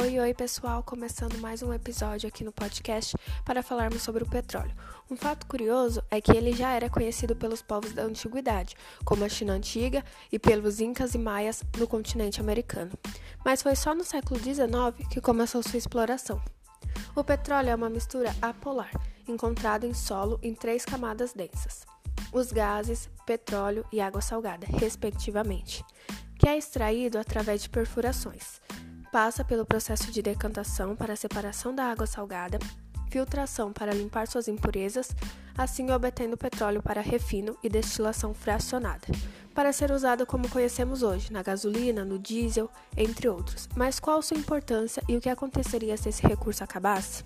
Oi, oi, pessoal! Começando mais um episódio aqui no podcast para falarmos sobre o petróleo. Um fato curioso é que ele já era conhecido pelos povos da antiguidade, como a China antiga e pelos incas e maias no continente americano. Mas foi só no século XIX que começou sua exploração. O petróleo é uma mistura apolar, encontrado em solo em três camadas densas: os gases, petróleo e água salgada, respectivamente, que é extraído através de perfurações passa pelo processo de decantação para separação da água salgada, filtração para limpar suas impurezas, assim obtendo petróleo para refino e destilação fracionada, para ser usado como conhecemos hoje, na gasolina, no diesel, entre outros. Mas qual sua importância e o que aconteceria se esse recurso acabasse?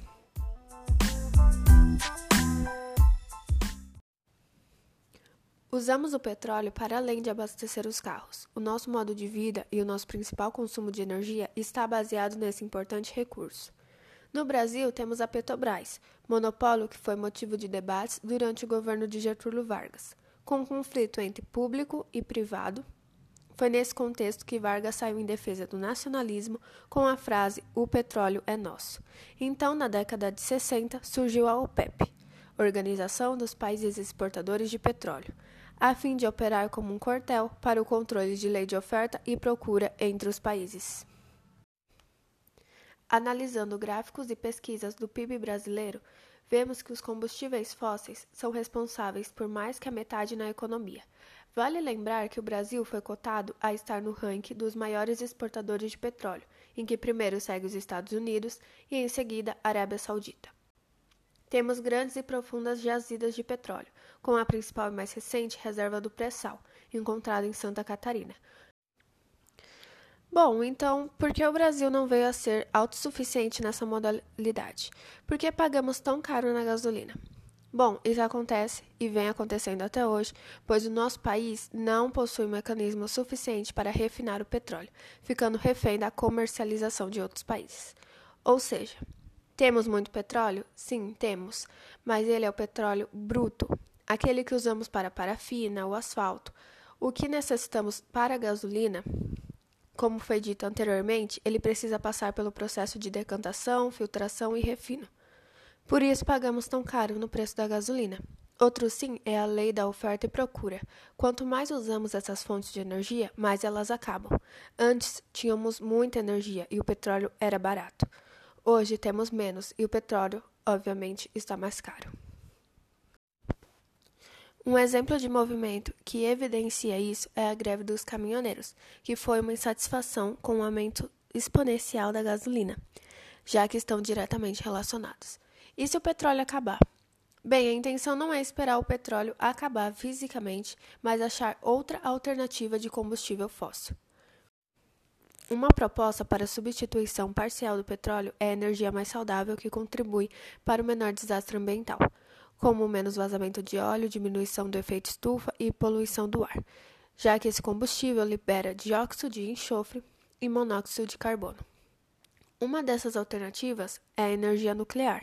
Usamos o petróleo para além de abastecer os carros. O nosso modo de vida e o nosso principal consumo de energia está baseado nesse importante recurso. No Brasil, temos a Petrobras, monopólio que foi motivo de debates durante o governo de Getúlio Vargas. Com um conflito entre público e privado, foi nesse contexto que Vargas saiu em defesa do nacionalismo com a frase: O petróleo é nosso. Então, na década de 60, surgiu a OPEP, Organização dos Países Exportadores de Petróleo a fim de operar como um quartel para o controle de lei de oferta e procura entre os países. Analisando gráficos e pesquisas do PIB brasileiro, vemos que os combustíveis fósseis são responsáveis por mais que a metade na economia. Vale lembrar que o Brasil foi cotado a estar no ranking dos maiores exportadores de petróleo, em que primeiro segue os Estados Unidos e em seguida a Arábia Saudita. Temos grandes e profundas jazidas de petróleo, com a principal e mais recente reserva do pré-sal, encontrada em Santa Catarina. Bom, então, por que o Brasil não veio a ser autossuficiente nessa modalidade? Por que pagamos tão caro na gasolina? Bom, isso acontece e vem acontecendo até hoje, pois o nosso país não possui mecanismo suficiente para refinar o petróleo, ficando refém da comercialização de outros países. Ou seja, temos muito petróleo? Sim, temos, mas ele é o petróleo bruto, aquele que usamos para parafina ou asfalto. O que necessitamos para a gasolina, como foi dito anteriormente, ele precisa passar pelo processo de decantação, filtração e refino. Por isso pagamos tão caro no preço da gasolina. Outro sim é a lei da oferta e procura. Quanto mais usamos essas fontes de energia, mais elas acabam. Antes tínhamos muita energia e o petróleo era barato. Hoje temos menos e o petróleo, obviamente, está mais caro. Um exemplo de movimento que evidencia isso é a greve dos caminhoneiros, que foi uma insatisfação com o aumento exponencial da gasolina, já que estão diretamente relacionados. E se o petróleo acabar? Bem, a intenção não é esperar o petróleo acabar fisicamente, mas achar outra alternativa de combustível fóssil. Uma proposta para a substituição parcial do petróleo é a energia mais saudável que contribui para o menor desastre ambiental, como menos vazamento de óleo, diminuição do efeito estufa e poluição do ar, já que esse combustível libera dióxido de enxofre e monóxido de carbono. Uma dessas alternativas é a energia nuclear.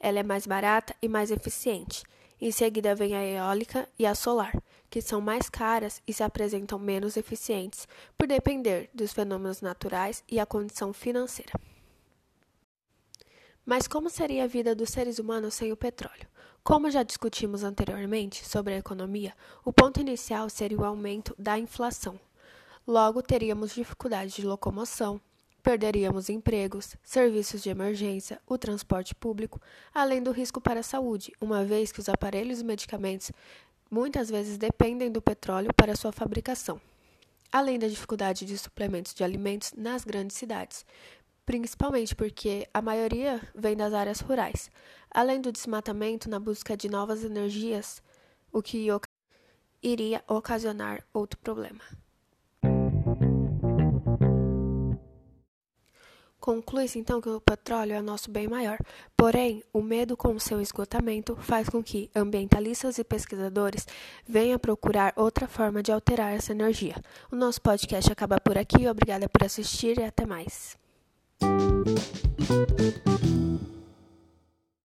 Ela é mais barata e mais eficiente. Em seguida vem a eólica e a solar, que são mais caras e se apresentam menos eficientes, por depender dos fenômenos naturais e a condição financeira. Mas como seria a vida dos seres humanos sem o petróleo? Como já discutimos anteriormente sobre a economia, o ponto inicial seria o aumento da inflação. Logo, teríamos dificuldade de locomoção, perderíamos empregos, serviços de emergência, o transporte público, além do risco para a saúde, uma vez que os aparelhos e medicamentos muitas vezes dependem do petróleo para sua fabricação, além da dificuldade de suplementos de alimentos nas grandes cidades, principalmente porque a maioria vem das áreas rurais, além do desmatamento na busca de novas energias, o que iria ocasionar outro problema. Conclui-se então que o petróleo é nosso bem maior. Porém, o medo com seu esgotamento faz com que ambientalistas e pesquisadores venham procurar outra forma de alterar essa energia. O nosso podcast acaba por aqui. Obrigada por assistir e até mais.